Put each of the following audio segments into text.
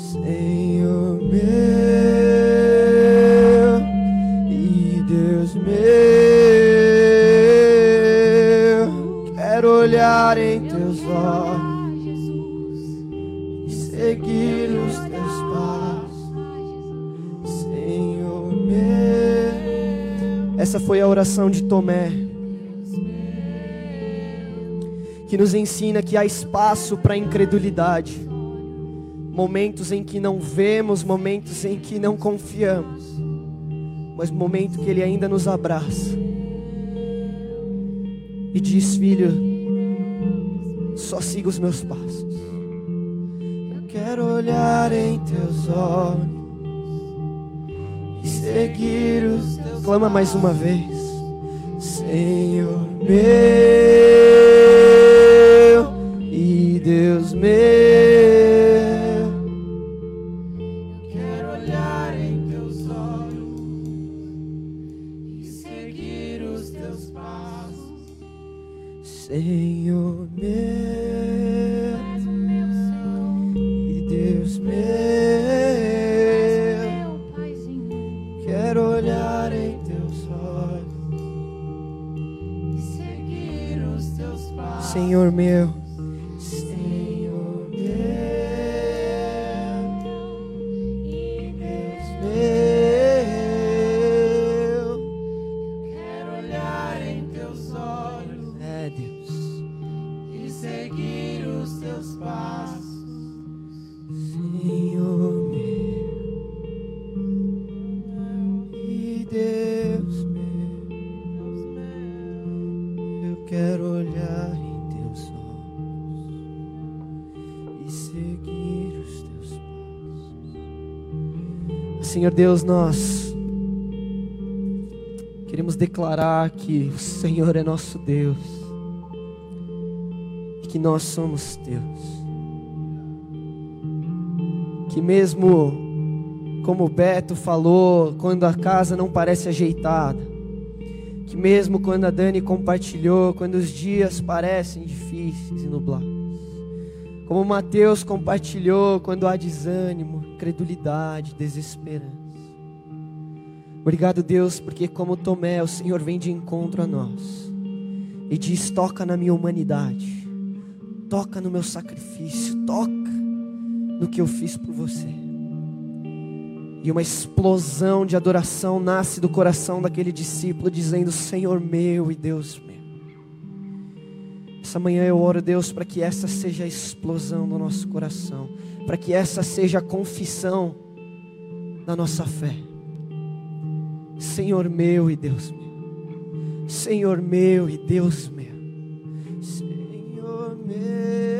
Senhor meu e Deus meu, quero olhar em teus olhos e seguir os teus passos, Senhor meu. Essa foi a oração de Tomé. Que nos ensina que há espaço para incredulidade momentos em que não vemos, momentos em que não confiamos, mas momento que Ele ainda nos abraça e diz: Filho, só siga os meus passos. Eu quero olhar em teus olhos e seguir os teus. Clama mais uma vez, Senhor meu Senhor Deus, nós queremos declarar que o Senhor é nosso Deus e que nós somos teus. Que mesmo como o Beto falou, quando a casa não parece ajeitada, que mesmo quando a Dani compartilhou, quando os dias parecem difíceis e nublados, como Mateus compartilhou, quando há desânimo, incredulidade, desesperança. Obrigado, Deus, porque como Tomé, o Senhor vem de encontro a nós e diz: toca na minha humanidade, toca no meu sacrifício, toca no que eu fiz por você. E uma explosão de adoração nasce do coração daquele discípulo, dizendo: Senhor meu e Deus meu. Essa manhã eu oro, Deus, para que essa seja a explosão do nosso coração para que essa seja a confissão da nossa fé. Senhor meu e Deus meu, Senhor meu e Deus meu, Senhor meu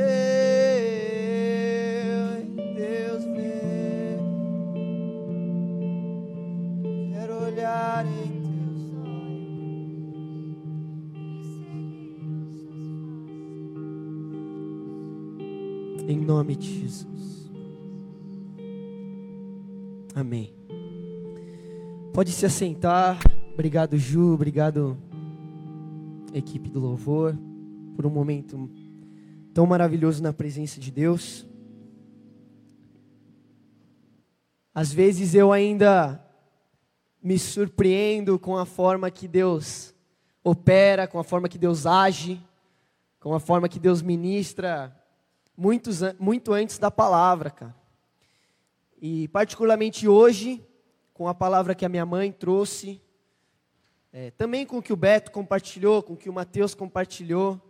nome de Jesus. Amém. Pode se assentar. Obrigado, Ju. Obrigado, equipe do louvor, por um momento tão maravilhoso na presença de Deus. Às vezes eu ainda me surpreendo com a forma que Deus opera, com a forma que Deus age, com a forma que Deus ministra, muitos, muito antes da palavra, cara. E particularmente hoje, com a palavra que a minha mãe trouxe, é, também com o que o Beto compartilhou, com o que o Mateus compartilhou,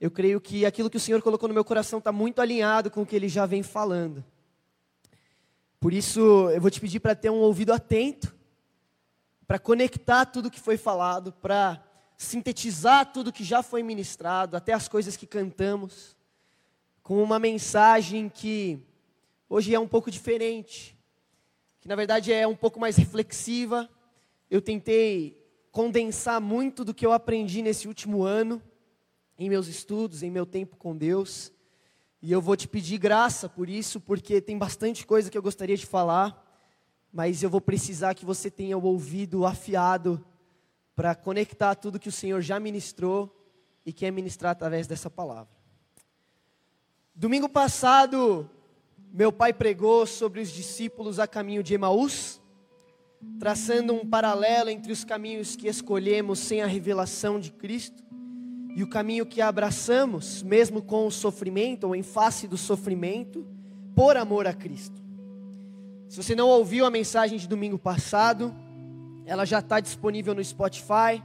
eu creio que aquilo que o Senhor colocou no meu coração está muito alinhado com o que Ele já vem falando. Por isso, eu vou te pedir para ter um ouvido atento, para conectar tudo que foi falado, para sintetizar tudo que já foi ministrado, até as coisas que cantamos, com uma mensagem que hoje é um pouco diferente, que na verdade é um pouco mais reflexiva. Eu tentei condensar muito do que eu aprendi nesse último ano, em meus estudos, em meu tempo com Deus. E eu vou te pedir graça por isso, porque tem bastante coisa que eu gostaria de falar, mas eu vou precisar que você tenha o ouvido afiado para conectar tudo que o Senhor já ministrou e quer ministrar através dessa palavra. Domingo passado, Meu pai pregou sobre os discípulos a caminho de Emaús, traçando um paralelo entre os caminhos que escolhemos sem a revelação de Cristo e o caminho que abraçamos, mesmo com o sofrimento ou em face do sofrimento, por amor a Cristo. Se você não ouviu a mensagem de domingo passado, ela já está disponível no Spotify,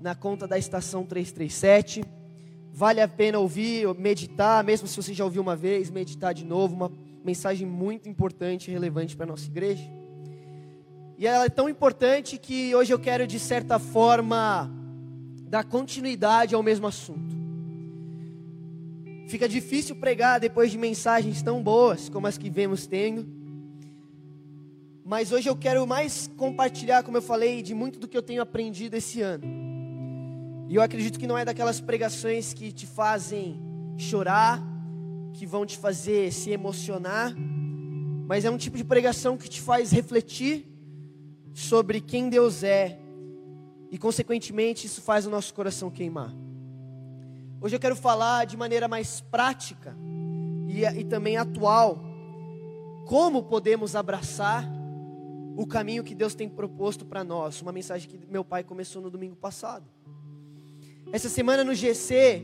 na conta da estação 337. Vale a pena ouvir, meditar, mesmo se você já ouviu uma vez, meditar de novo, uma mensagem muito importante e relevante para a nossa igreja. E ela é tão importante que hoje eu quero, de certa forma, dar continuidade ao mesmo assunto. Fica difícil pregar depois de mensagens tão boas como as que vemos tendo. Mas hoje eu quero mais compartilhar, como eu falei, de muito do que eu tenho aprendido esse ano. E eu acredito que não é daquelas pregações que te fazem chorar, que vão te fazer se emocionar, mas é um tipo de pregação que te faz refletir sobre quem Deus é e, consequentemente, isso faz o nosso coração queimar. Hoje eu quero falar de maneira mais prática e, e também atual como podemos abraçar o caminho que Deus tem proposto para nós. Uma mensagem que meu pai começou no domingo passado. Essa semana no GC,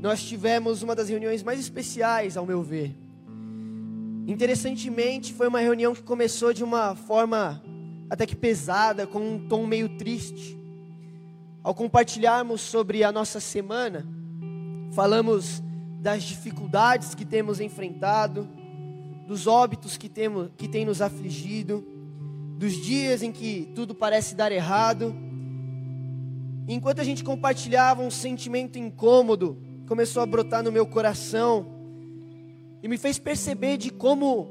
nós tivemos uma das reuniões mais especiais, ao meu ver. Interessantemente, foi uma reunião que começou de uma forma até que pesada, com um tom meio triste. Ao compartilharmos sobre a nossa semana, falamos das dificuldades que temos enfrentado, dos óbitos que, temos, que tem nos afligido, dos dias em que tudo parece dar errado. Enquanto a gente compartilhava, um sentimento incômodo começou a brotar no meu coração e me fez perceber de como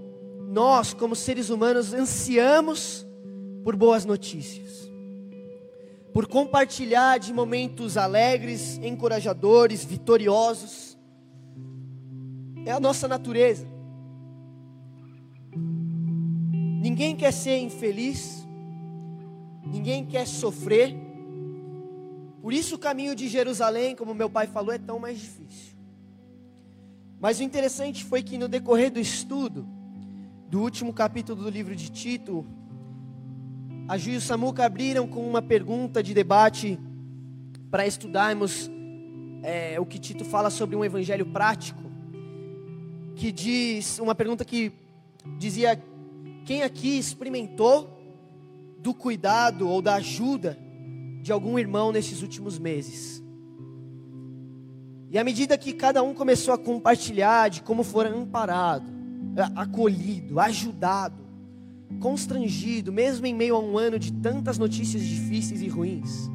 nós, como seres humanos, ansiamos por boas notícias, por compartilhar de momentos alegres, encorajadores, vitoriosos. É a nossa natureza. Ninguém quer ser infeliz, ninguém quer sofrer. Por isso o caminho de Jerusalém, como meu pai falou, é tão mais difícil. Mas o interessante foi que no decorrer do estudo, do último capítulo do livro de Tito, a Ju e o Samuca abriram com uma pergunta de debate para estudarmos é, o que Tito fala sobre um evangelho prático, que diz, uma pergunta que dizia, quem aqui experimentou do cuidado ou da ajuda de algum irmão nesses últimos meses. E à medida que cada um começou a compartilhar de como foram amparado, acolhido, ajudado, constrangido, mesmo em meio a um ano de tantas notícias difíceis e ruins.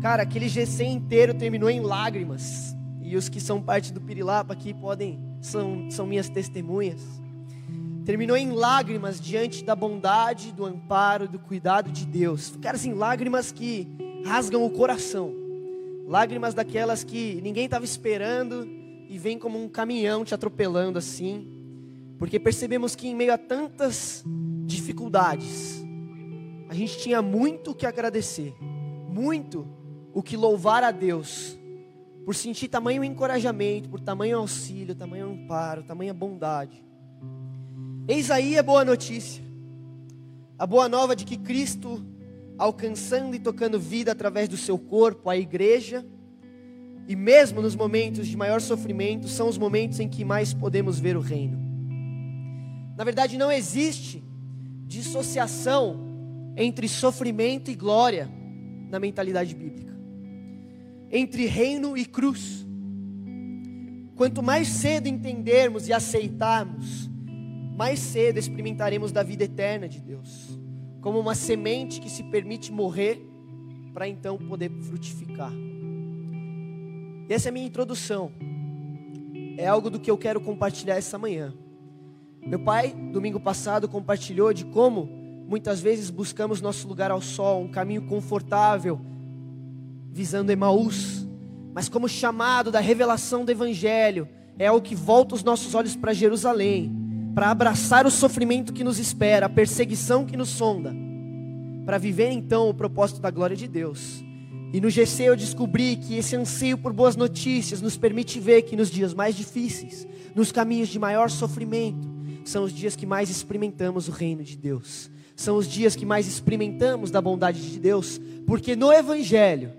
Cara, aquele GC inteiro terminou em lágrimas. E os que são parte do Pirilapa aqui podem, são, são minhas testemunhas. Terminou em lágrimas diante da bondade, do amparo, do cuidado de Deus. Cara, assim, lágrimas que rasgam o coração. Lágrimas daquelas que ninguém estava esperando e vem como um caminhão te atropelando assim. Porque percebemos que em meio a tantas dificuldades, a gente tinha muito o que agradecer, muito o que louvar a Deus, por sentir tamanho encorajamento, por tamanho auxílio, tamanho amparo, tamanha bondade. Eis aí a boa notícia, a boa nova de que Cristo alcançando e tocando vida através do seu corpo, a igreja, e mesmo nos momentos de maior sofrimento, são os momentos em que mais podemos ver o reino. Na verdade, não existe dissociação entre sofrimento e glória na mentalidade bíblica, entre reino e cruz. Quanto mais cedo entendermos e aceitarmos, mais cedo experimentaremos da vida eterna de Deus como uma semente que se permite morrer para então poder frutificar. E essa é a minha introdução. É algo do que eu quero compartilhar essa manhã. Meu pai, domingo passado, compartilhou de como muitas vezes buscamos nosso lugar ao sol, um caminho confortável, visando Emaús, mas como chamado da revelação do Evangelho, é o que volta os nossos olhos para Jerusalém para abraçar o sofrimento que nos espera, a perseguição que nos sonda, para viver então o propósito da glória de Deus. E no GC eu descobri que esse anseio por boas notícias nos permite ver que nos dias mais difíceis, nos caminhos de maior sofrimento, são os dias que mais experimentamos o reino de Deus. São os dias que mais experimentamos da bondade de Deus, porque no Evangelho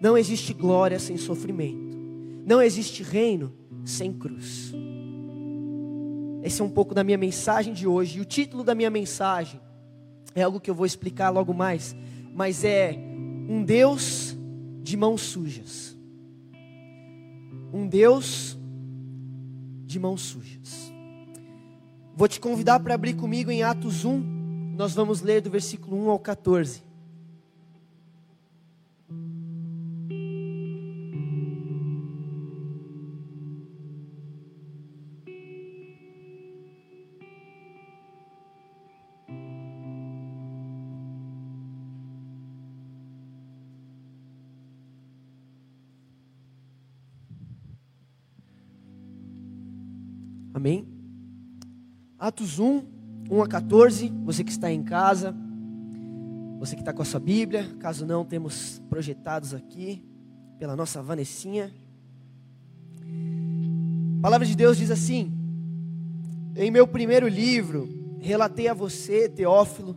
não existe glória sem sofrimento, não existe reino sem cruz. Esse é um pouco da minha mensagem de hoje, e o título da minha mensagem é algo que eu vou explicar logo mais, mas é um Deus de mãos sujas. Um Deus de mãos sujas. Vou te convidar para abrir comigo em Atos 1, nós vamos ler do versículo 1 ao 14. Amém? Atos 1, 1 a 14. Você que está em casa, você que está com a sua Bíblia, caso não, temos projetados aqui pela nossa Vanessinha. A palavra de Deus diz assim: Em meu primeiro livro, relatei a você, Teófilo,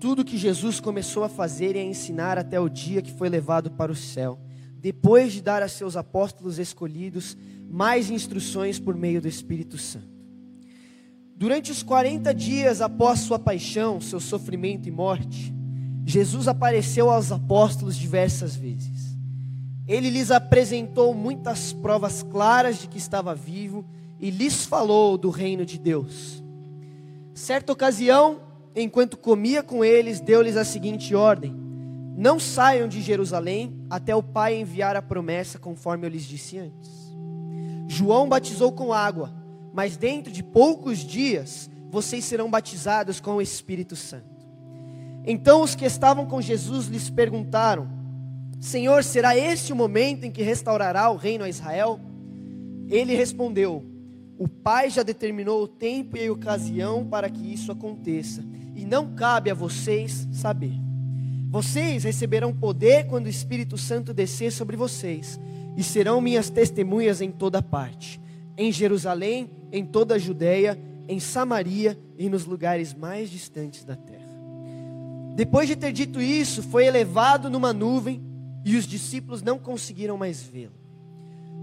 tudo que Jesus começou a fazer e a ensinar até o dia que foi levado para o céu, depois de dar a seus apóstolos escolhidos mais instruções por meio do Espírito Santo. Durante os 40 dias após sua paixão, seu sofrimento e morte, Jesus apareceu aos apóstolos diversas vezes. Ele lhes apresentou muitas provas claras de que estava vivo e lhes falou do reino de Deus. Certa ocasião, enquanto comia com eles, deu-lhes a seguinte ordem: Não saiam de Jerusalém até o Pai enviar a promessa, conforme eu lhes disse antes. João batizou com água, mas dentro de poucos dias vocês serão batizados com o Espírito Santo. Então os que estavam com Jesus lhes perguntaram: Senhor, será este o momento em que restaurará o reino a Israel? Ele respondeu: O Pai já determinou o tempo e a ocasião para que isso aconteça, e não cabe a vocês saber. Vocês receberão poder quando o Espírito Santo descer sobre vocês e serão minhas testemunhas em toda parte, em Jerusalém, em toda a Judéia, em Samaria e nos lugares mais distantes da terra. Depois de ter dito isso, foi elevado numa nuvem e os discípulos não conseguiram mais vê-lo.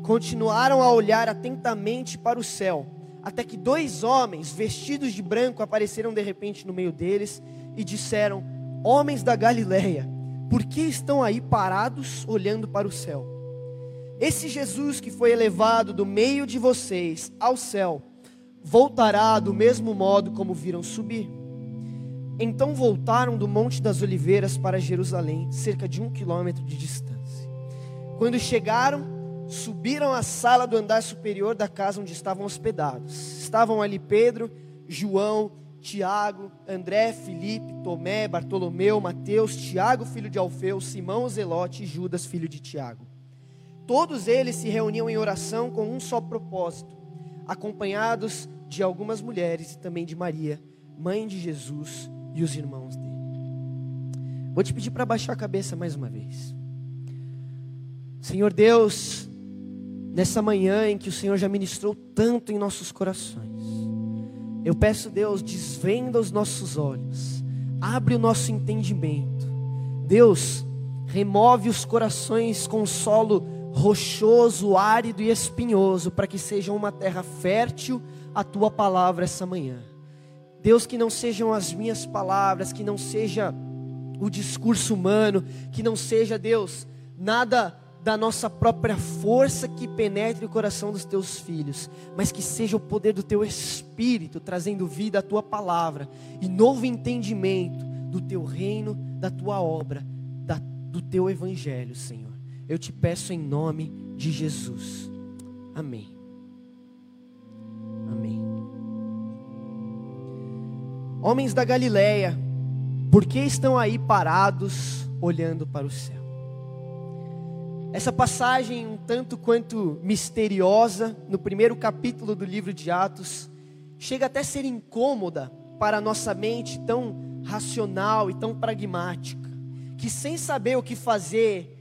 Continuaram a olhar atentamente para o céu, até que dois homens vestidos de branco apareceram de repente no meio deles e disseram: Homens da Galileia, por que estão aí parados olhando para o céu? Esse Jesus que foi elevado do meio de vocês ao céu, voltará do mesmo modo como viram subir. Então voltaram do Monte das Oliveiras para Jerusalém, cerca de um quilômetro de distância. Quando chegaram, subiram à sala do andar superior da casa onde estavam hospedados. Estavam ali Pedro, João, Tiago, André, Felipe, Tomé, Bartolomeu, Mateus, Tiago, filho de Alfeu, Simão Zelote e Judas, filho de Tiago. Todos eles se reuniam em oração com um só propósito, acompanhados de algumas mulheres e também de Maria, mãe de Jesus e os irmãos dele. Vou te pedir para baixar a cabeça mais uma vez. Senhor Deus, nessa manhã em que o Senhor já ministrou tanto em nossos corações, eu peço, Deus, desvenda os nossos olhos, abre o nosso entendimento. Deus, remove os corações com solo rochoso, árido e espinhoso, para que seja uma terra fértil a tua palavra essa manhã. Deus, que não sejam as minhas palavras, que não seja o discurso humano, que não seja, Deus, nada da nossa própria força que penetre o coração dos teus filhos, mas que seja o poder do teu espírito trazendo vida à tua palavra e novo entendimento do teu reino, da tua obra, da, do teu evangelho, Senhor. Eu te peço em nome de Jesus. Amém. Amém. Homens da Galileia, por que estão aí parados olhando para o céu? Essa passagem, um tanto quanto misteriosa, no primeiro capítulo do livro de Atos, chega até a ser incômoda para a nossa mente tão racional e tão pragmática, que sem saber o que fazer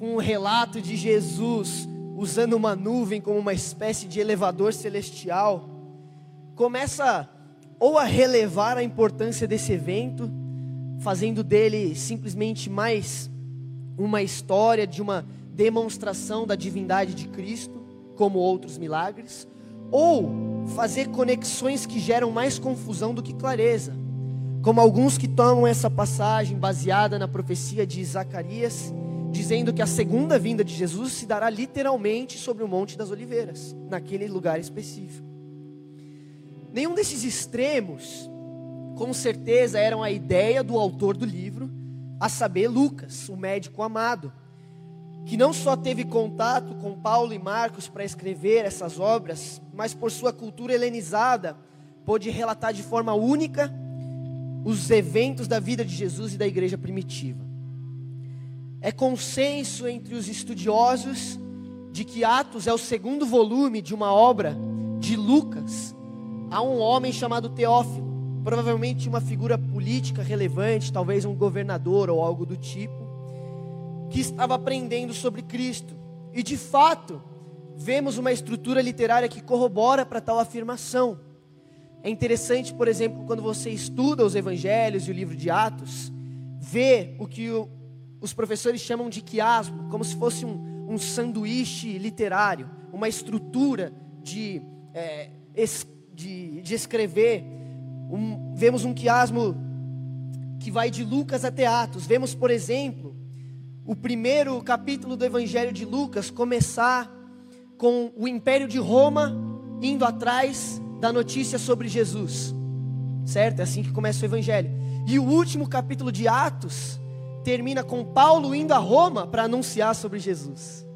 com o relato de Jesus usando uma nuvem como uma espécie de elevador celestial, começa ou a relevar a importância desse evento, fazendo dele simplesmente mais uma história de uma demonstração da divindade de Cristo, como outros milagres, ou fazer conexões que geram mais confusão do que clareza, como alguns que tomam essa passagem baseada na profecia de Zacarias, dizendo que a segunda vinda de Jesus se dará literalmente sobre o Monte das Oliveiras, naquele lugar específico. Nenhum desses extremos, com certeza, eram a ideia do autor do livro, a saber, Lucas, o médico amado, que não só teve contato com Paulo e Marcos para escrever essas obras, mas por sua cultura helenizada, pôde relatar de forma única os eventos da vida de Jesus e da igreja primitiva. É consenso entre os estudiosos de que Atos é o segundo volume de uma obra de Lucas a um homem chamado Teófilo, provavelmente uma figura política relevante, talvez um governador ou algo do tipo que estava aprendendo sobre Cristo. E de fato, vemos uma estrutura literária que corrobora para tal afirmação. É interessante, por exemplo, quando você estuda os evangelhos e o livro de Atos, ver o que o, os professores chamam de quiasmo, como se fosse um, um sanduíche literário, uma estrutura de, é, es, de, de escrever. Um, vemos um quiasmo que vai de Lucas até Atos. Vemos, por exemplo, o primeiro capítulo do Evangelho de Lucas começar com o Império de Roma indo atrás da notícia sobre Jesus. Certo? É assim que começa o Evangelho. E o último capítulo de Atos termina com Paulo indo a Roma para anunciar sobre Jesus.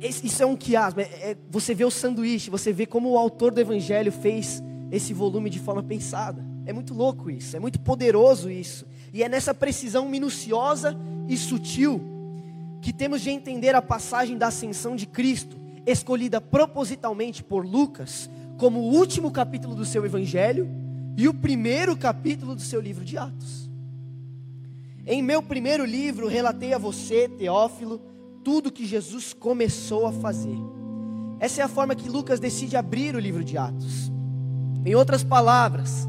Isso é um quiasmo. É, é, você vê o sanduíche, você vê como o autor do Evangelho fez esse volume de forma pensada. É muito louco isso, é muito poderoso isso. E é nessa precisão minuciosa e sutil que temos de entender a passagem da ascensão de Cristo, escolhida propositalmente por Lucas como o último capítulo do seu evangelho e o primeiro capítulo do seu livro de Atos. Em meu primeiro livro, relatei a você, Teófilo, tudo que Jesus começou a fazer. Essa é a forma que Lucas decide abrir o livro de Atos. Em outras palavras,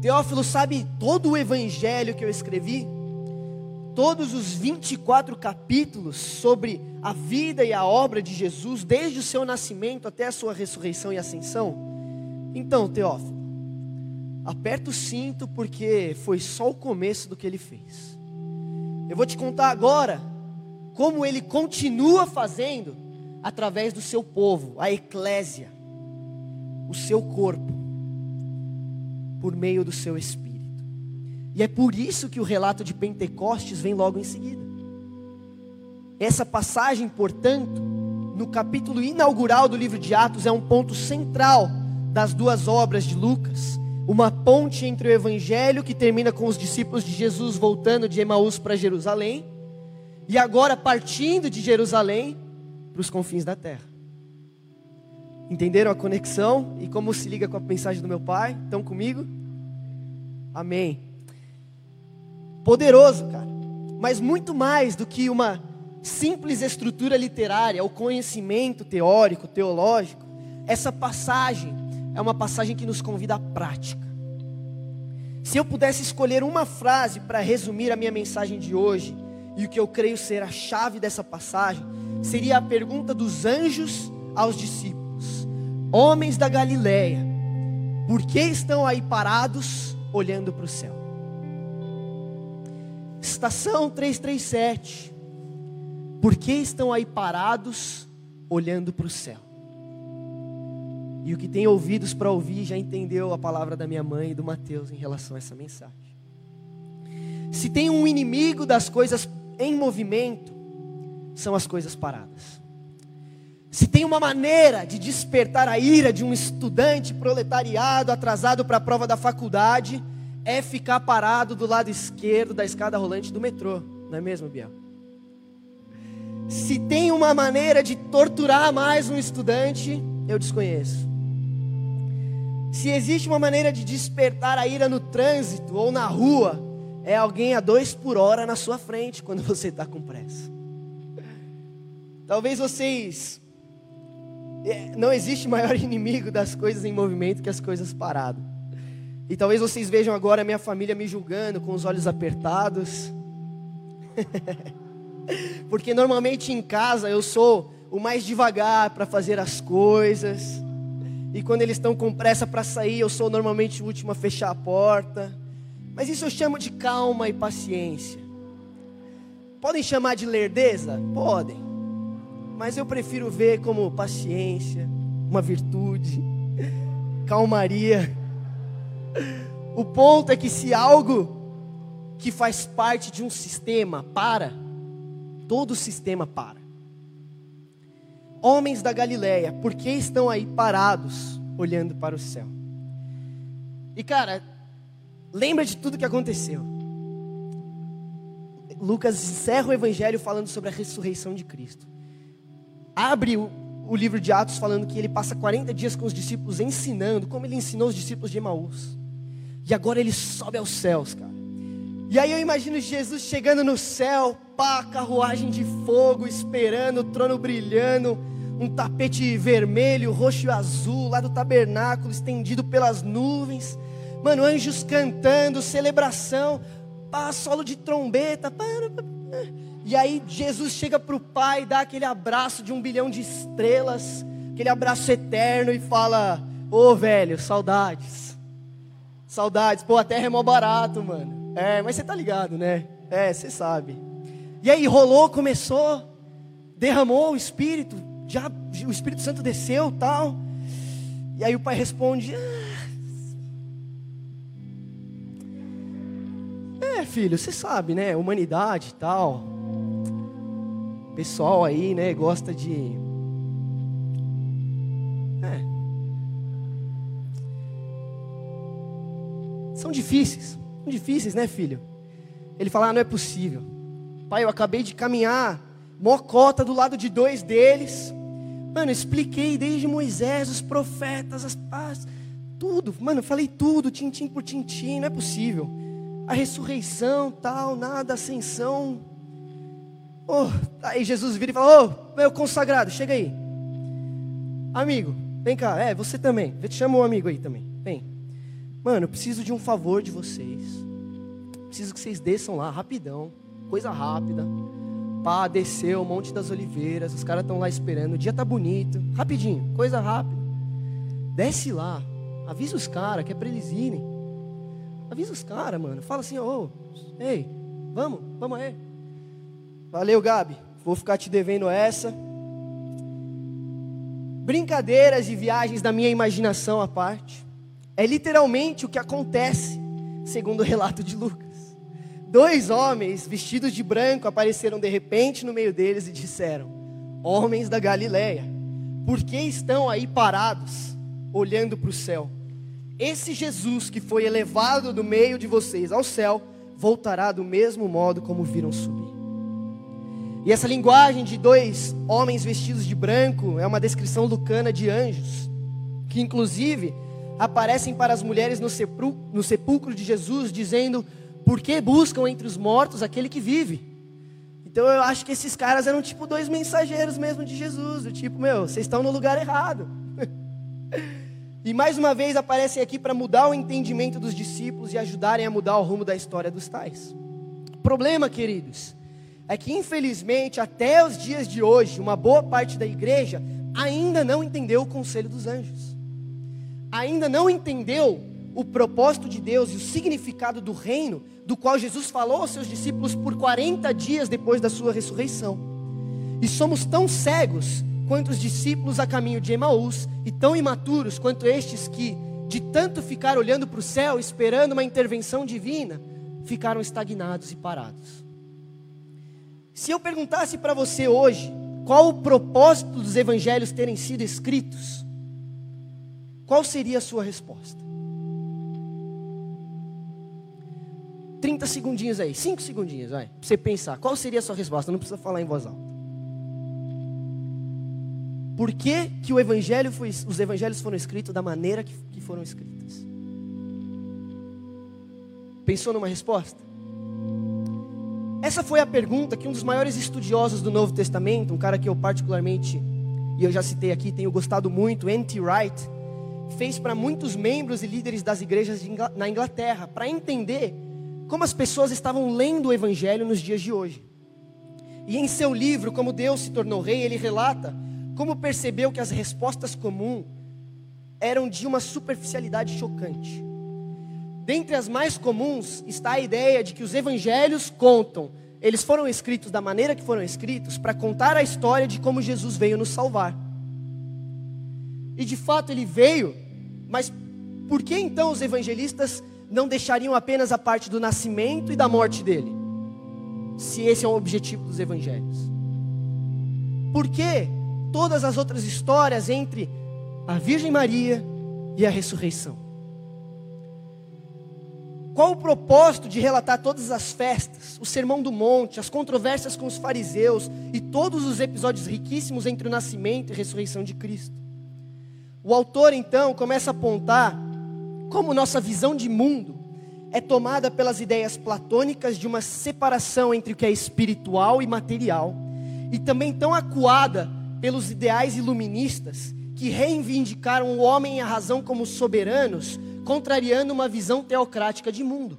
Teófilo sabe todo o evangelho que eu escrevi, todos os 24 capítulos sobre a vida e a obra de Jesus, desde o seu nascimento até a sua ressurreição e ascensão. Então, Teófilo, aperta o cinto porque foi só o começo do que ele fez. Eu vou te contar agora como ele continua fazendo através do seu povo, a eclésia, o seu corpo por meio do seu Espírito. E é por isso que o relato de Pentecostes vem logo em seguida. Essa passagem, portanto, no capítulo inaugural do livro de Atos, é um ponto central das duas obras de Lucas. Uma ponte entre o evangelho, que termina com os discípulos de Jesus voltando de Emaús para Jerusalém, e agora partindo de Jerusalém para os confins da terra. Entenderam a conexão e como se liga com a mensagem do meu pai? Estão comigo? Amém. Poderoso, cara. Mas muito mais do que uma simples estrutura literária, o conhecimento teórico, teológico, essa passagem é uma passagem que nos convida à prática. Se eu pudesse escolher uma frase para resumir a minha mensagem de hoje, e o que eu creio ser a chave dessa passagem, seria a pergunta dos anjos aos discípulos homens da Galileia, por que estão aí parados olhando para o céu? Estação 337, por que estão aí parados olhando para o céu? E o que tem ouvidos para ouvir já entendeu a palavra da minha mãe e do Mateus em relação a essa mensagem. Se tem um inimigo das coisas em movimento, são as coisas paradas. Se tem uma maneira de despertar a ira de um estudante proletariado atrasado para a prova da faculdade, é ficar parado do lado esquerdo da escada rolante do metrô, não é mesmo, Biel? Se tem uma maneira de torturar mais um estudante, eu desconheço. Se existe uma maneira de despertar a ira no trânsito ou na rua, é alguém a dois por hora na sua frente quando você está com pressa. Talvez vocês É, não existe maior inimigo das coisas em movimento que as coisas paradas. E talvez vocês vejam agora a minha família me julgando com os olhos apertados. Porque normalmente em casa eu sou o mais devagar para fazer as coisas. E quando eles estão com pressa para sair, eu sou normalmente o último a fechar a porta. Mas isso eu chamo de calma e paciência. Podem chamar de lerdeza? Podem. Mas eu prefiro ver como paciência, uma virtude, calmaria. O ponto é que se algo que faz parte de um sistema para, todo o sistema para. Homens da Galileia, por que estão aí parados, olhando para o céu? E cara, lembra de tudo que aconteceu. Lucas encerra o evangelho falando sobre a ressurreição de Cristo. Abre o, o livro de Atos falando que ele passa 40 dias com os discípulos ensinando, como ele ensinou os discípulos de Emaús. E agora ele sobe aos céus, cara. E aí eu imagino Jesus chegando no céu, pá, carruagem de fogo, esperando, o trono brilhando, um tapete vermelho, roxo e azul, lá do tabernáculo, estendido pelas nuvens. Mano, anjos cantando, celebração, pá, solo de trombeta. E aí Jesus chega para o Pai, dá aquele abraço de um bilhão de estrelas, aquele abraço eterno e fala: Ô oh, velho, saudades. Saudades, pô, a terra é mó barato, mano. É, mas você tá ligado, né? É, você sabe. E aí rolou, começou, derramou o Espírito, já o Espírito Santo desceu, tal. E aí o pai responde: ah, É, filho, você sabe, né? Humanidade tal. Pessoal aí, né, gosta de É. São difíceis. São difíceis, né, filho? Ele fala: ah, não é possível. Pai, eu acabei de caminhar, mocota do lado de dois deles. Mano, expliquei desde Moisés, os profetas, as paz, tudo. Mano, falei tudo, tintim por tintim, não é possível. A ressurreição, tal, nada, ascensão. Oh, aí Jesus vira e fala: Ô, oh, meu consagrado, chega aí. Amigo, vem cá, é, você também. Te chama um amigo aí também. Vem. Mano, eu preciso de um favor de vocês. Preciso que vocês desçam lá rapidão coisa rápida. Pá, desceu Monte das Oliveiras, os caras estão lá esperando, o dia tá bonito, rapidinho, coisa rápida. Desce lá, avisa os caras que é para eles irem. Avisa os caras, mano. Fala assim, ô, oh, ei, vamos, vamos aí. Valeu, Gabi. Vou ficar te devendo essa. Brincadeiras e viagens da minha imaginação à parte. É literalmente o que acontece, segundo o relato de Lucas. Dois homens vestidos de branco apareceram de repente no meio deles e disseram: Homens da Galileia, por que estão aí parados, olhando para o céu? Esse Jesus que foi elevado do meio de vocês ao céu, voltará do mesmo modo como viram subir. E essa linguagem de dois homens vestidos de branco é uma descrição lucana de anjos, que inclusive aparecem para as mulheres no sepulcro de Jesus, dizendo: porque buscam entre os mortos aquele que vive. Então eu acho que esses caras eram tipo dois mensageiros mesmo de Jesus, do tipo, meu, vocês estão no lugar errado. e mais uma vez aparecem aqui para mudar o entendimento dos discípulos e ajudarem a mudar o rumo da história dos tais. Problema, queridos, é que infelizmente até os dias de hoje, uma boa parte da igreja ainda não entendeu o conselho dos anjos. Ainda não entendeu o propósito de Deus e o significado do reino, do qual Jesus falou aos seus discípulos por 40 dias depois da sua ressurreição. E somos tão cegos quanto os discípulos a caminho de Emaús, e tão imaturos quanto estes que, de tanto ficar olhando para o céu, esperando uma intervenção divina, ficaram estagnados e parados. Se eu perguntasse para você hoje, qual o propósito dos evangelhos terem sido escritos, qual seria a sua resposta? 30 segundinhos aí, 5 segundinhos, vai, pra você pensar. Qual seria a sua resposta? Não precisa falar em voz alta. Por que, que o evangelho foi, os evangelhos foram escritos da maneira que, que foram escritos? Pensou numa resposta? Essa foi a pergunta que um dos maiores estudiosos do Novo Testamento, um cara que eu particularmente e eu já citei aqui, tenho gostado muito, N.T. Wright, fez para muitos membros e líderes das igrejas na Inglaterra, para entender como as pessoas estavam lendo o Evangelho nos dias de hoje. E em seu livro, Como Deus se tornou rei, ele relata como percebeu que as respostas comuns eram de uma superficialidade chocante. Dentre as mais comuns está a ideia de que os evangelhos contam, eles foram escritos da maneira que foram escritos para contar a história de como Jesus veio nos salvar. E de fato ele veio, mas por que então os evangelistas não deixariam apenas a parte do nascimento e da morte dele? Se esse é o objetivo dos evangelhos. Por que todas as outras histórias entre a Virgem Maria e a ressurreição? Qual o propósito de relatar todas as festas, o sermão do monte, as controvérsias com os fariseus e todos os episódios riquíssimos entre o nascimento e a ressurreição de Cristo? O autor então começa a apontar como nossa visão de mundo é tomada pelas ideias platônicas de uma separação entre o que é espiritual e material, e também tão acuada pelos ideais iluministas que reivindicaram o homem e a razão como soberanos, contrariando uma visão teocrática de mundo.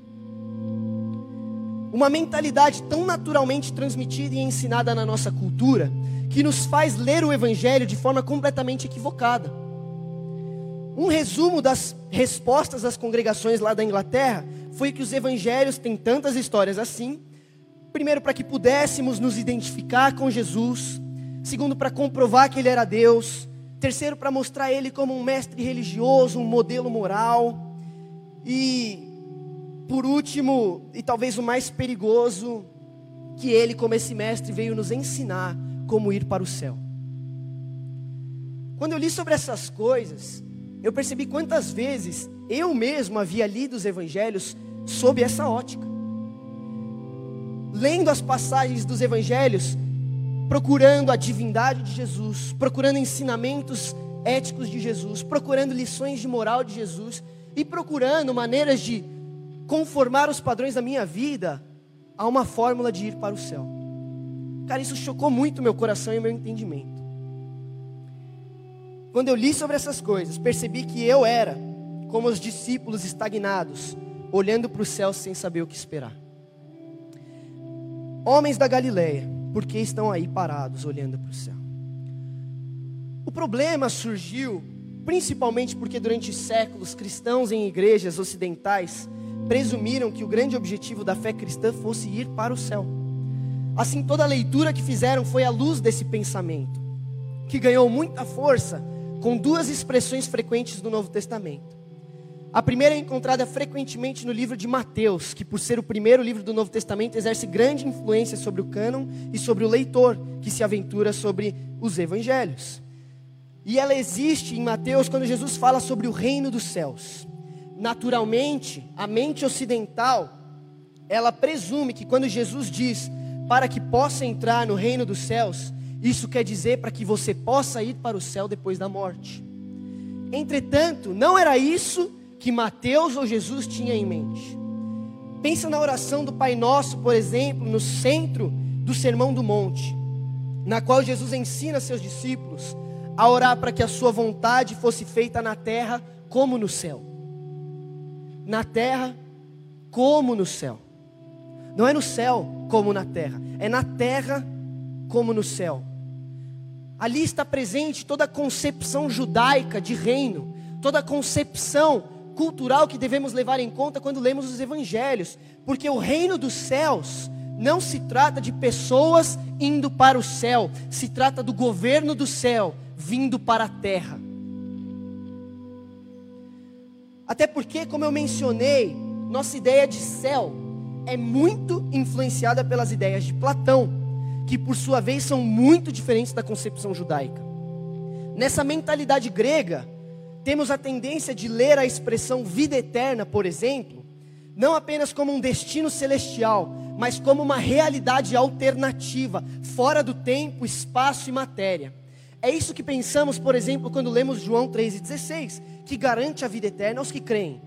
Uma mentalidade tão naturalmente transmitida e ensinada na nossa cultura, que nos faz ler o Evangelho de forma completamente equivocada. Um resumo das respostas das congregações lá da Inglaterra foi que os evangelhos têm tantas histórias assim. Primeiro, para que pudéssemos nos identificar com Jesus. Segundo, para comprovar que Ele era Deus. Terceiro, para mostrar Ele como um mestre religioso, um modelo moral. E, por último, e talvez o mais perigoso, que Ele, como esse mestre, veio nos ensinar como ir para o céu. Quando eu li sobre essas coisas, eu percebi quantas vezes eu mesmo havia lido os evangelhos sob essa ótica. Lendo as passagens dos evangelhos, procurando a divindade de Jesus, procurando ensinamentos éticos de Jesus, procurando lições de moral de Jesus e procurando maneiras de conformar os padrões da minha vida a uma fórmula de ir para o céu. Cara, isso chocou muito meu coração e meu entendimento. Quando eu li sobre essas coisas, percebi que eu era como os discípulos estagnados, olhando para o céu sem saber o que esperar. Homens da Galileia, por que estão aí parados olhando para o céu? O problema surgiu principalmente porque durante séculos cristãos em igrejas ocidentais presumiram que o grande objetivo da fé cristã fosse ir para o céu. Assim, toda a leitura que fizeram foi à luz desse pensamento, que ganhou muita força com duas expressões frequentes do Novo Testamento. A primeira é encontrada frequentemente no livro de Mateus, que, por ser o primeiro livro do Novo Testamento, exerce grande influência sobre o cânon e sobre o leitor que se aventura sobre os evangelhos. E ela existe em Mateus quando Jesus fala sobre o reino dos céus. Naturalmente, a mente ocidental, ela presume que quando Jesus diz para que possa entrar no reino dos céus, isso quer dizer para que você possa ir para o céu depois da morte. Entretanto, não era isso que Mateus ou Jesus tinha em mente. Pensa na oração do Pai Nosso, por exemplo, no centro do Sermão do Monte, na qual Jesus ensina seus discípulos a orar para que a sua vontade fosse feita na terra como no céu. Na terra como no céu. Não é no céu como na terra, é na terra como no céu. Ali está presente toda a concepção judaica de reino, toda a concepção cultural que devemos levar em conta quando lemos os evangelhos, porque o reino dos céus não se trata de pessoas indo para o céu, se trata do governo do céu vindo para a terra. Até porque, como eu mencionei, nossa ideia de céu é muito influenciada pelas ideias de Platão que por sua vez são muito diferentes da concepção judaica. Nessa mentalidade grega, temos a tendência de ler a expressão vida eterna, por exemplo, não apenas como um destino celestial, mas como uma realidade alternativa, fora do tempo, espaço e matéria. É isso que pensamos, por exemplo, quando lemos João 3,16, que garante a vida eterna aos que creem.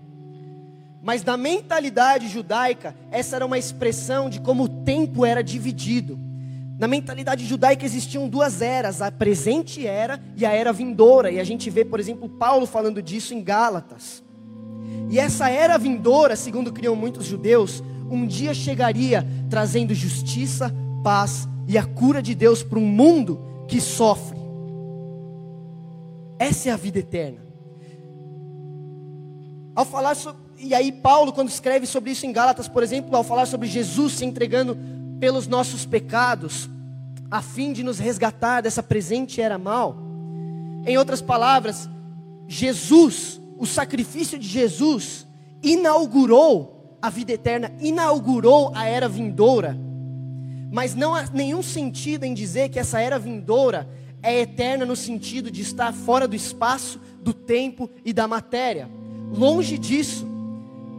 Mas na mentalidade judaica, essa era uma expressão de como o tempo era dividido Na mentalidade judaica existiam duas eras, a presente era e a era vindoura, e a gente vê, por exemplo, Paulo falando disso em Gálatas. E essa era vindoura, segundo criam muitos judeus, um dia chegaria trazendo justiça, paz e a cura de Deus para um mundo que sofre. Essa é a vida eterna. Ao falar sobre, e aí Paulo quando escreve sobre isso em Gálatas, por exemplo, ao falar sobre Jesus se entregando pelos nossos pecados, a fim de nos resgatar dessa presente era mal. Em outras palavras, Jesus, o sacrifício de Jesus inaugurou a vida eterna, inaugurou a era vindoura. Mas não há nenhum sentido em dizer que essa era vindoura é eterna no sentido de estar fora do espaço, do tempo e da matéria. Longe disso.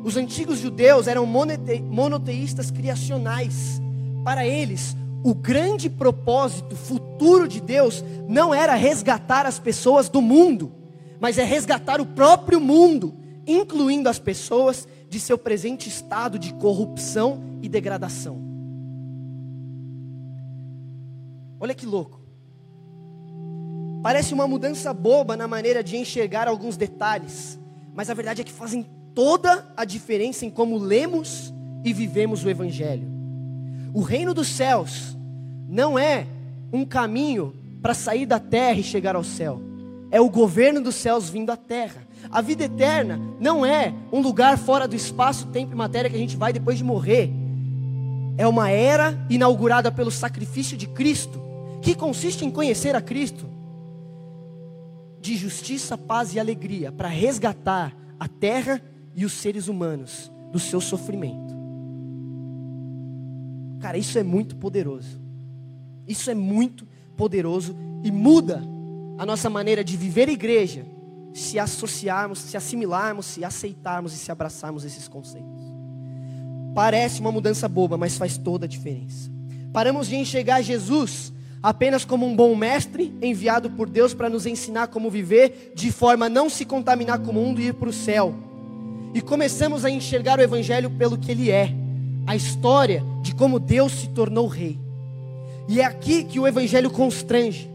Os antigos judeus eram monoteístas criacionais. Para eles, o grande propósito futuro de Deus não era resgatar as pessoas do mundo, mas é resgatar o próprio mundo, incluindo as pessoas de seu presente estado de corrupção e degradação. Olha que louco. Parece uma mudança boba na maneira de enxergar alguns detalhes, mas a verdade é que fazem toda a diferença em como lemos e vivemos o Evangelho. O reino dos céus não é um caminho para sair da terra e chegar ao céu, é o governo dos céus vindo à terra. A vida eterna não é um lugar fora do espaço, tempo e matéria que a gente vai depois de morrer. É uma era inaugurada pelo sacrifício de Cristo, que consiste em conhecer a Cristo, de justiça, paz e alegria, para resgatar a terra e os seres humanos do seu sofrimento. Cara, isso é muito poderoso. Isso é muito poderoso e muda a nossa maneira de viver igreja, se associarmos, se assimilarmos, se aceitarmos e se abraçarmos esses conceitos. Parece uma mudança boba, mas faz toda a diferença. Paramos de enxergar Jesus apenas como um bom mestre enviado por Deus para nos ensinar como viver de forma a não se contaminar com o mundo e ir para o céu. E começamos a enxergar o Evangelho pelo que ele é a história de como Deus se tornou rei. E é aqui que o Evangelho constrange,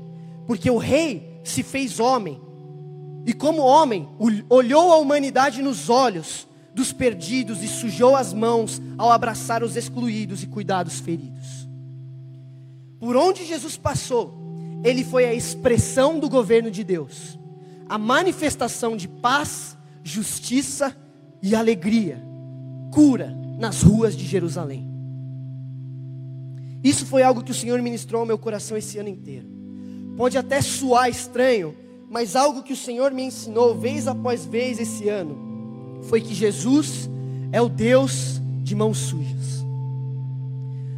porque o rei se fez homem, e como homem, olhou a humanidade nos olhos dos perdidos e sujou as mãos ao abraçar os excluídos e cuidar dos feridos. Por onde Jesus passou, ele foi a expressão do governo de Deus, a manifestação de paz, justiça e alegria, cura nas ruas de Jerusalém. Isso foi algo que o Senhor ministrou ao meu coração esse ano inteiro. Pode até soar estranho, mas algo que o Senhor me ensinou vez após vez esse ano foi que Jesus é o Deus de mãos sujas.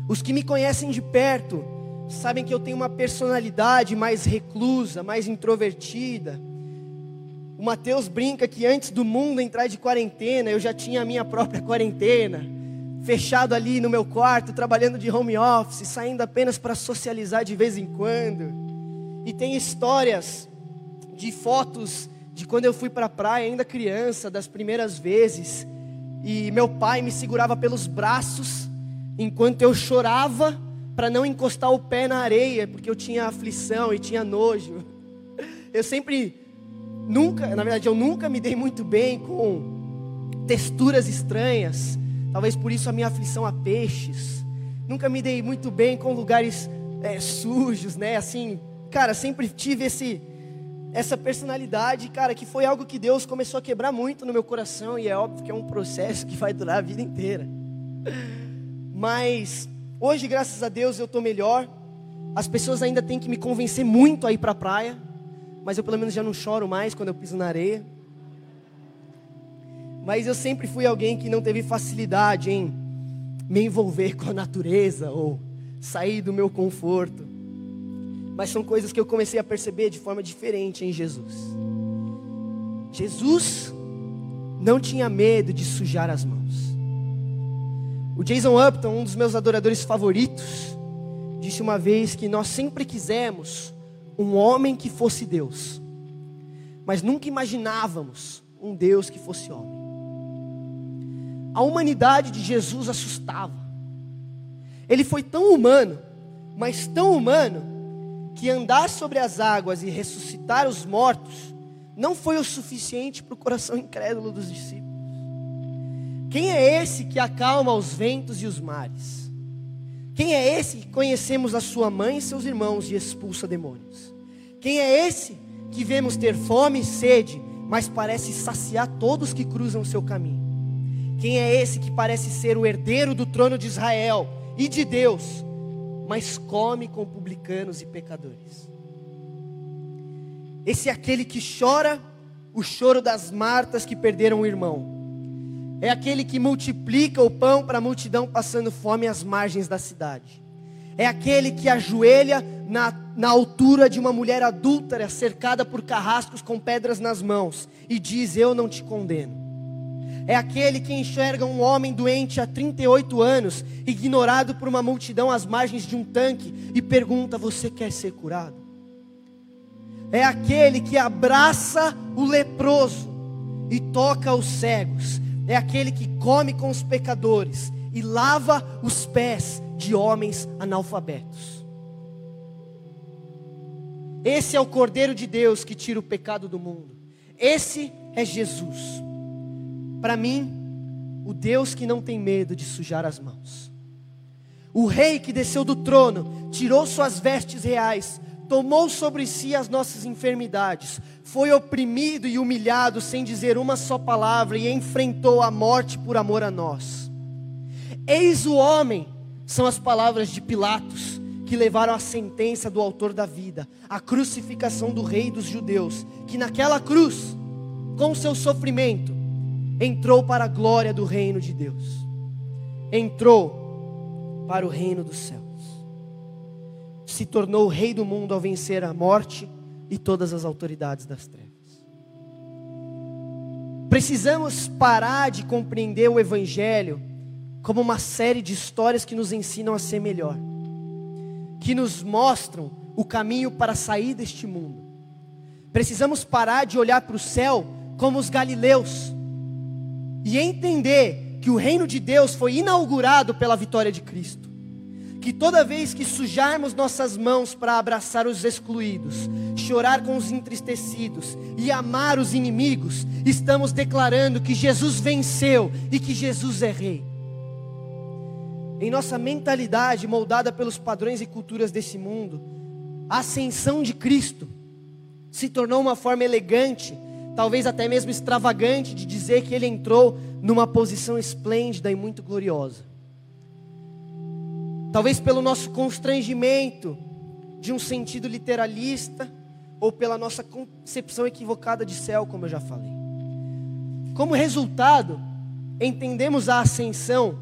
Os que me conhecem de perto sabem que eu tenho uma personalidade mais reclusa, mais introvertida. O Mateus brinca que antes do mundo entrar de quarentena, eu já tinha a minha própria quarentena, fechado ali no meu quarto, trabalhando de home office, saindo apenas para socializar de vez em quando. E tem histórias de fotos de quando eu fui para a praia ainda criança, das primeiras vezes, e meu pai me segurava pelos braços enquanto eu chorava para não encostar o pé na areia, porque eu tinha aflição e tinha nojo. Eu sempre, nunca, na verdade, eu nunca me dei muito bem com texturas estranhas. Talvez por isso a minha aflição a peixes. Nunca me dei muito bem com lugares é, sujos, né? Assim, cara, sempre tive esse essa personalidade, cara, que foi algo que Deus começou a quebrar muito no meu coração e é óbvio que é um processo que vai durar a vida inteira. Mas Hoje, graças a Deus, eu estou melhor. As pessoas ainda têm que me convencer muito a ir para a praia, mas eu pelo menos já não choro mais quando eu piso na areia. Mas eu sempre fui alguém que não teve facilidade em me envolver com a natureza ou sair do meu conforto. Mas são coisas que eu comecei a perceber de forma diferente em Jesus. Jesus não tinha medo de sujar as mãos. O Jason Upton, um dos meus adoradores favoritos, disse uma vez que nós sempre quisemos um homem que fosse Deus, mas nunca imaginávamos um Deus que fosse homem. A humanidade de Jesus assustava. Ele foi tão humano, mas tão humano, que andar sobre as águas e ressuscitar os mortos não foi o suficiente para o coração incrédulo dos discípulos. Quem é esse que acalma os ventos e os mares? Quem é esse que conhecemos a sua mãe e seus irmãos e expulsa demônios? Quem é esse que vemos ter fome e sede, mas parece saciar todos que cruzam o seu caminho? Quem é esse que parece ser o herdeiro do trono de Israel e de Deus, mas come com publicanos e pecadores? Esse é aquele que chora o choro das Martas que perderam o irmão. É aquele que multiplica o pão para a multidão passando fome às margens da cidade. É aquele que ajoelha na, na altura de uma mulher adúltera, cercada por carrascos com pedras nas mãos, e diz: Eu não te condeno. É aquele que enxerga um homem doente há 38 anos, ignorado por uma multidão às margens de um tanque, e pergunta: Você quer ser curado? É aquele que abraça o leproso e toca os cegos. É aquele que come com os pecadores e lava os pés de homens analfabetos. Esse é o Cordeiro de Deus que tira o pecado do mundo. Esse é Jesus. Para mim, o Deus que não tem medo de sujar as mãos. O rei que desceu do trono, tirou suas vestes reais, tomou sobre si as nossas enfermidades, foi oprimido e humilhado sem dizer uma só palavra e enfrentou a morte por amor a nós. Eis o homem, são as palavras de Pilatos, que levaram a sentença do autor da vida, a crucificação do rei dos judeus, que naquela cruz, com seu sofrimento, entrou para a glória do reino de Deus, entrou para o reino dos céus, se tornou o rei do mundo ao vencer a morte e todas as autoridades das trevas. Precisamos parar de compreender o Evangelho como uma série de histórias que nos ensinam a ser melhor, que nos mostram o caminho para sair deste mundo. Precisamos parar de olhar para o céu como os galileus e entender que o reino de Deus foi inaugurado pela vitória de Cristo. Que toda vez que sujarmos nossas mãos para abraçar os excluídos, chorar com os entristecidos e amar os inimigos, estamos declarando que Jesus venceu e que Jesus é Rei. Em nossa mentalidade moldada pelos padrões e culturas desse mundo, a ascensão de Cristo se tornou uma forma elegante talvez até mesmo extravagante, de dizer que ele entrou numa posição esplêndida e muito gloriosa. Talvez pelo nosso constrangimento de um sentido literalista, ou pela nossa concepção equivocada de céu, como eu já falei. Como resultado, entendemos a ascensão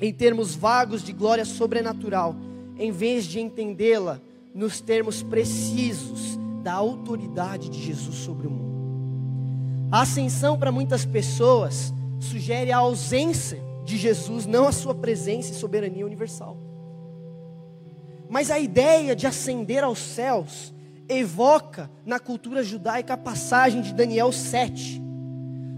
em termos vagos de glória sobrenatural, em vez de entendê-la nos termos precisos da autoridade de Jesus sobre o mundo. A ascensão para muitas pessoas sugere a ausência de Jesus, não a sua presença e soberania universal. Mas a ideia de ascender aos céus evoca na cultura judaica a passagem de Daniel 7,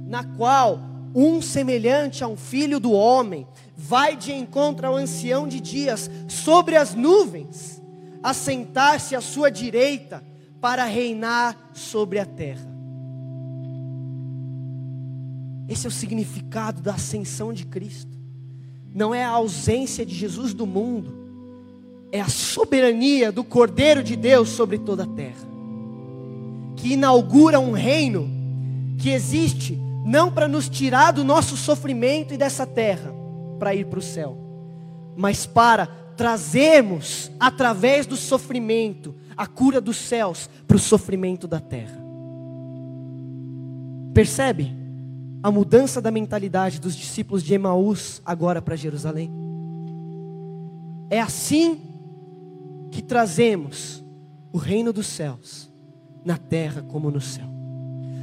na qual um semelhante a um filho do homem vai de encontro ao ancião de dias sobre as nuvens, assentar-se à sua direita para reinar sobre a terra. Esse é o significado da ascensão de Cristo. Não é a ausência de Jesus do mundo, é a soberania do Cordeiro de Deus sobre toda a terra, que inaugura um reino que existe não para nos tirar do nosso sofrimento e dessa terra, para ir para o céu, mas para trazermos, através do sofrimento, a cura dos céus para o sofrimento da terra. Percebe? A mudança da mentalidade dos discípulos de Emaús agora para Jerusalém. É assim que trazemos o reino dos céus na terra como no céu,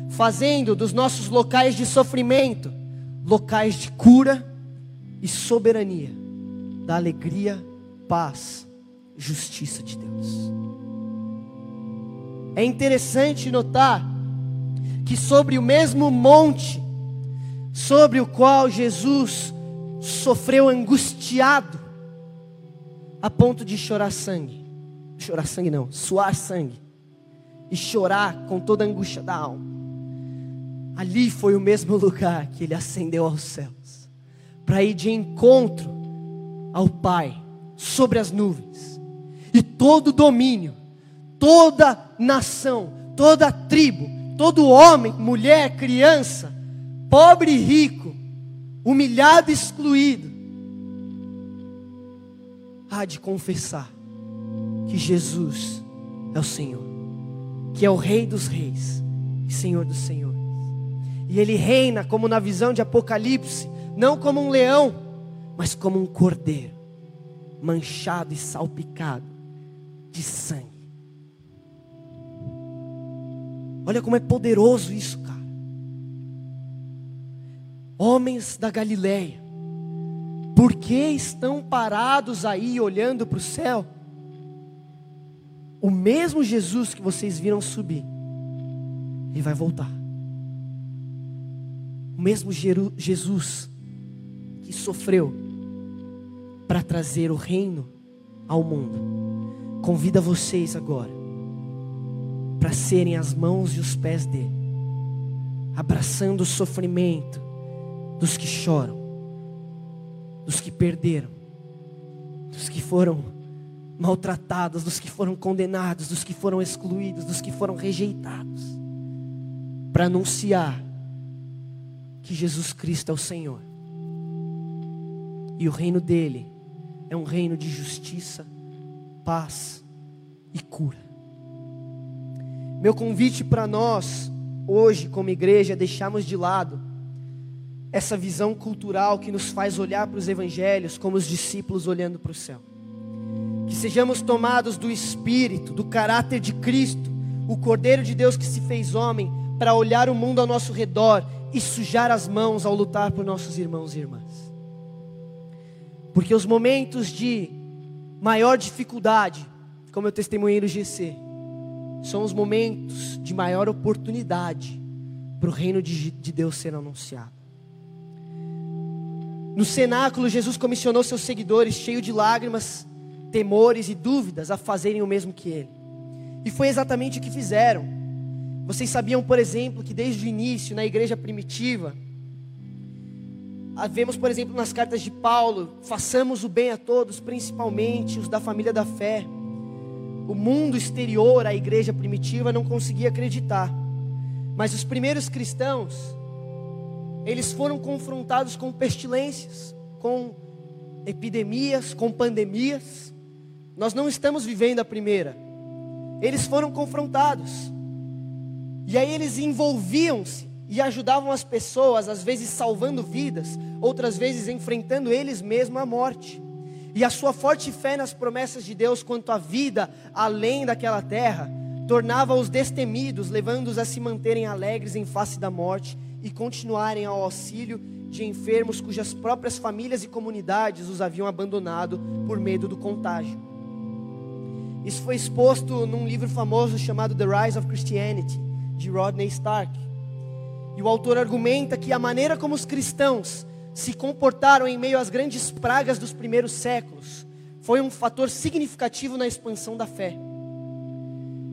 fazendo dos nossos locais de sofrimento locais de cura e soberania, da alegria, paz, justiça de Deus. É interessante notar que sobre o mesmo monte sobre o qual Jesus sofreu angustiado, a ponto de chorar sangue. Chorar sangue não, suar sangue. E chorar com toda a angústia da alma. Ali foi o mesmo lugar que ele ascendeu aos céus para ir de encontro ao Pai sobre as nuvens. E todo domínio, toda nação, toda tribo, todo homem, mulher, criança, pobre e rico, humilhado e excluído, há de confessar que Jesus é o Senhor, que é o Rei dos Reis e Senhor dos Senhores. E Ele reina como na visão de Apocalipse, não como um leão, mas como um cordeiro, manchado e salpicado de sangue. Olha como é poderoso isso. Homens da Galileia, por que estão parados aí olhando para o céu? O mesmo Jesus que vocês viram subir, ele vai voltar. O mesmo Jesus que sofreu para trazer o reino ao mundo, convida vocês agora para serem as mãos e os pés dele, abraçando o sofrimento dos que choram, dos que perderam, dos que foram maltratados, dos que foram condenados, dos que foram excluídos, dos que foram rejeitados, para anunciar que Jesus Cristo é o Senhor. E o reino dele é um reino de justiça, paz e cura. Meu convite para nós, hoje, como igreja, é deixarmos de lado essa visão cultural que nos faz olhar para os evangelhos como os discípulos olhando para o céu. Que sejamos tomados do Espírito, do caráter de Cristo, o Cordeiro de Deus que se fez homem, para olhar o mundo ao nosso redor e sujar as mãos ao lutar por nossos irmãos e irmãs. Porque os momentos de maior dificuldade, como eu testemunhei no GC, são os momentos de maior oportunidade para o reino de, de Deus ser anunciado. No cenáculo, Jesus comissionou seus seguidores, cheio de lágrimas, temores e dúvidas, a fazerem o mesmo que ele. E foi exatamente o que fizeram. Vocês sabiam, por exemplo, que desde o início, na igreja primitiva, vemos, por exemplo, nas cartas de Paulo, façamos o bem a todos, principalmente os da família da fé. O mundo exterior à igreja primitiva não conseguia acreditar. Mas os primeiros cristãos, eles foram confrontados com pestilências, com epidemias, com pandemias. Nós não estamos vivendo a primeira. Eles foram confrontados. E aí eles envolviam-se e ajudavam as pessoas, às vezes salvando vidas, outras vezes enfrentando eles mesmos a morte. E a sua forte fé nas promessas de Deus quanto à vida além daquela terra tornava-os destemidos, levando-os a se manterem alegres em face da morte e continuarem ao auxílio de enfermos cujas próprias famílias e comunidades os haviam abandonado por medo do contágio. Isso foi exposto num livro famoso chamado The Rise of Christianity de Rodney Stark. E o autor argumenta que a maneira como os cristãos se comportaram em meio às grandes pragas dos primeiros séculos foi um fator significativo na expansão da fé.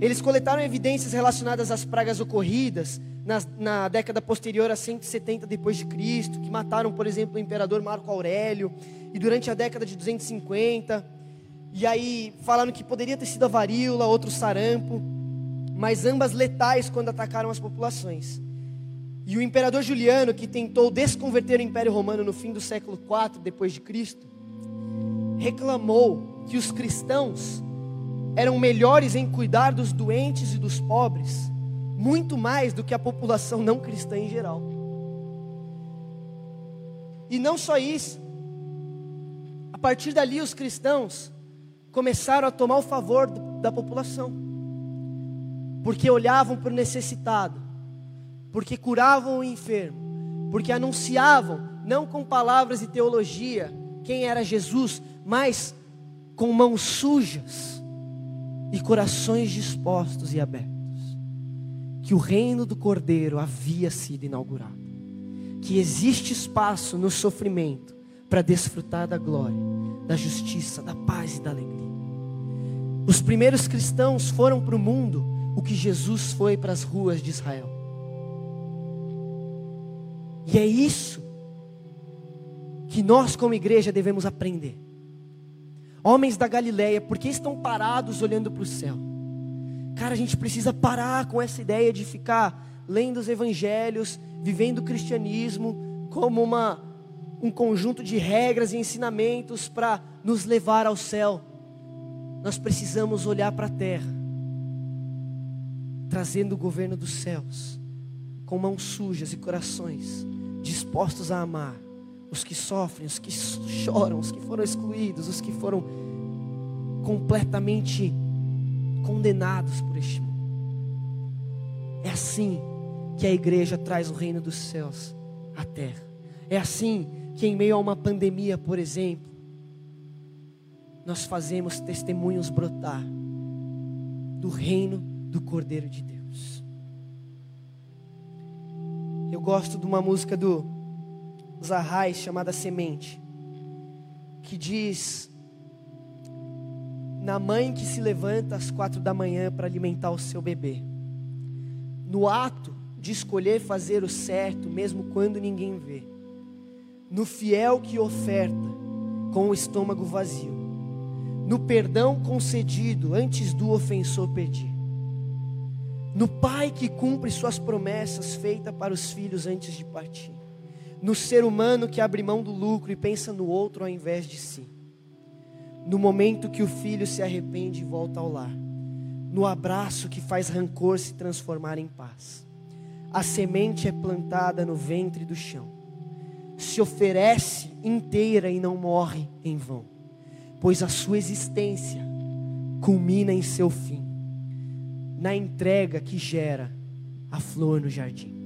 Eles coletaram evidências relacionadas às pragas ocorridas na, na década posterior a 170 depois de Cristo, que mataram, por exemplo, o imperador Marco Aurélio, e durante a década de 250, e aí falaram que poderia ter sido a varíola, outro sarampo mas ambas letais quando atacaram as populações. E o imperador Juliano, que tentou desconverter o Império Romano no fim do século IV depois de Cristo, reclamou que os cristãos eram melhores em cuidar dos doentes e dos pobres, muito mais do que a população não cristã em geral. E não só isso, a partir dali os cristãos começaram a tomar o favor da população porque olhavam para o necessitado, porque curavam o enfermo, porque anunciavam, não com palavras e teologia, quem era Jesus, mas com mãos sujas e corações dispostos e abertos, que o reino do Cordeiro havia sido inaugurado, que existe espaço no sofrimento para desfrutar da glória, da justiça, da paz e da alegria. Os primeiros cristãos foram para o mundo o que Jesus foi para as ruas de Israel. E é isso que nós, como igreja, devemos aprender. Homens da Galileia, por que estão parados olhando para o céu? Cara, a gente precisa parar com essa ideia de ficar lendo os evangelhos, vivendo o cristianismo como uma, um conjunto de regras e ensinamentos para nos levar ao céu. Nós precisamos olhar para a terra, trazendo o governo dos céus, com mãos sujas e corações dispostos a amar os que sofrem, os que choram, os que foram excluídos, os que foram completamente condenados por este mundo. É assim que a igreja traz o reino dos céus à terra. É assim que, em meio a uma pandemia, por exemplo, nós fazemos testemunhos brotar do reino do Cordeiro de Deus. Eu gosto de uma música do Zahais chamada Semente, que diz: Na mãe que se levanta às quatro da manhã para alimentar o seu bebê, no ato de escolher fazer o certo, mesmo quando ninguém vê. No fiel que oferta com o estômago vazio. No perdão concedido antes do ofensor pedir. No pai que cumpre suas promessas feitas para os filhos antes de partir. No ser humano que abre mão do lucro e pensa no outro ao invés de si. No momento que o filho se arrepende e volta ao lar. No abraço que faz rancor se transformar em paz a semente é plantada no ventre do chão, se oferece inteira e não morre em vão, pois a sua existência culmina em seu fim, na entrega que gera a flor no jardim.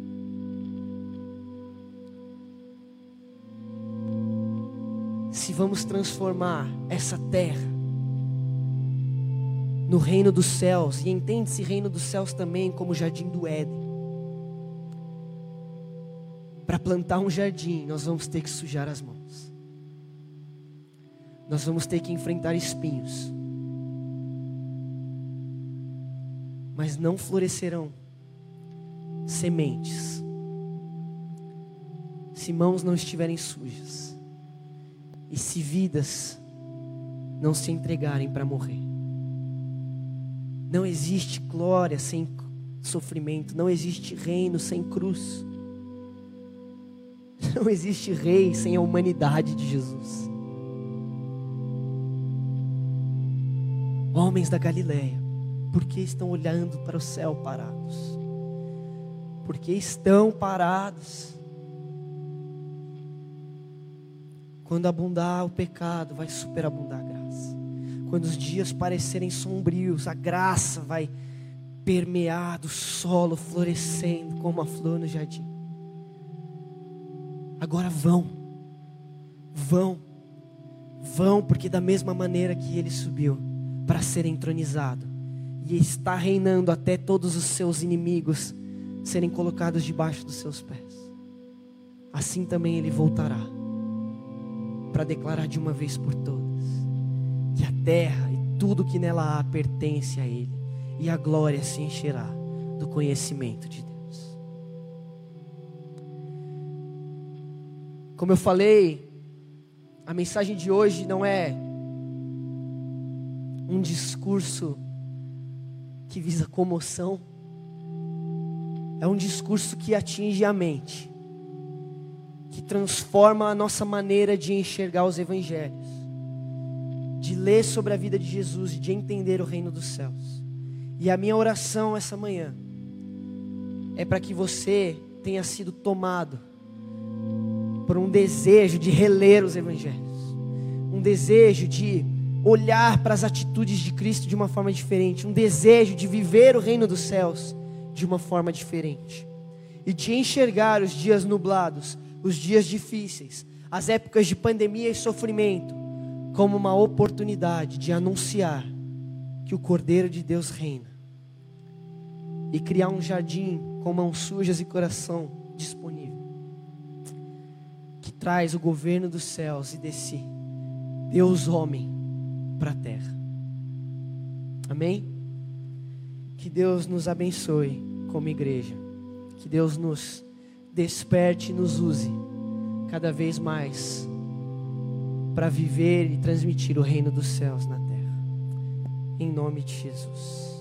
Se vamos transformar essa terra no reino dos céus, e entende-se reino dos céus também como jardim do Éden, para plantar um jardim, nós vamos ter que sujar as mãos. Nós vamos ter que enfrentar espinhos. Mas não florescerão sementes se mãos não estiverem sujas e se vidas não se entregarem para morrer. Não existe glória sem sofrimento, não existe reino sem cruz. Não existe rei sem a humanidade de Jesus. Homens da Galileia, por que estão olhando para o céu parados? Porque estão parados. Quando abundar o pecado, vai superabundar a graça. Quando os dias parecerem sombrios, a graça vai permear do solo, florescendo como a flor no jardim. Agora vão, vão, vão, porque da mesma maneira que ele subiu para ser entronizado e está reinando até todos os seus inimigos serem colocados debaixo dos seus pés, assim também ele voltará para declarar de uma vez por todas que a terra e tudo que nela há pertence a ele e a glória se encherá do conhecimento de Deus. Como eu falei, a mensagem de hoje não é um discurso que visa comoção, é um discurso que atinge a mente, que transforma a nossa maneira de enxergar os evangelhos, de ler sobre a vida de Jesus e de entender o reino dos céus. E a minha oração essa manhã é para que você tenha sido tomado por um desejo de reler os evangelhos, um desejo de olhar para as atitudes de Cristo de uma forma diferente, um desejo de viver o reino dos céus de uma forma diferente e de enxergar os dias nublados, os dias difíceis, as épocas de pandemia e sofrimento como uma oportunidade de anunciar que o Cordeiro de Deus reina e criar um jardim com mãos sujas e coração disponível traz o governo dos céus e de si Deus homem para a terra. Amém? Que Deus nos abençoe como igreja. Que Deus nos desperte e nos use cada vez mais para viver e transmitir o reino dos céus na terra. Em nome de Jesus.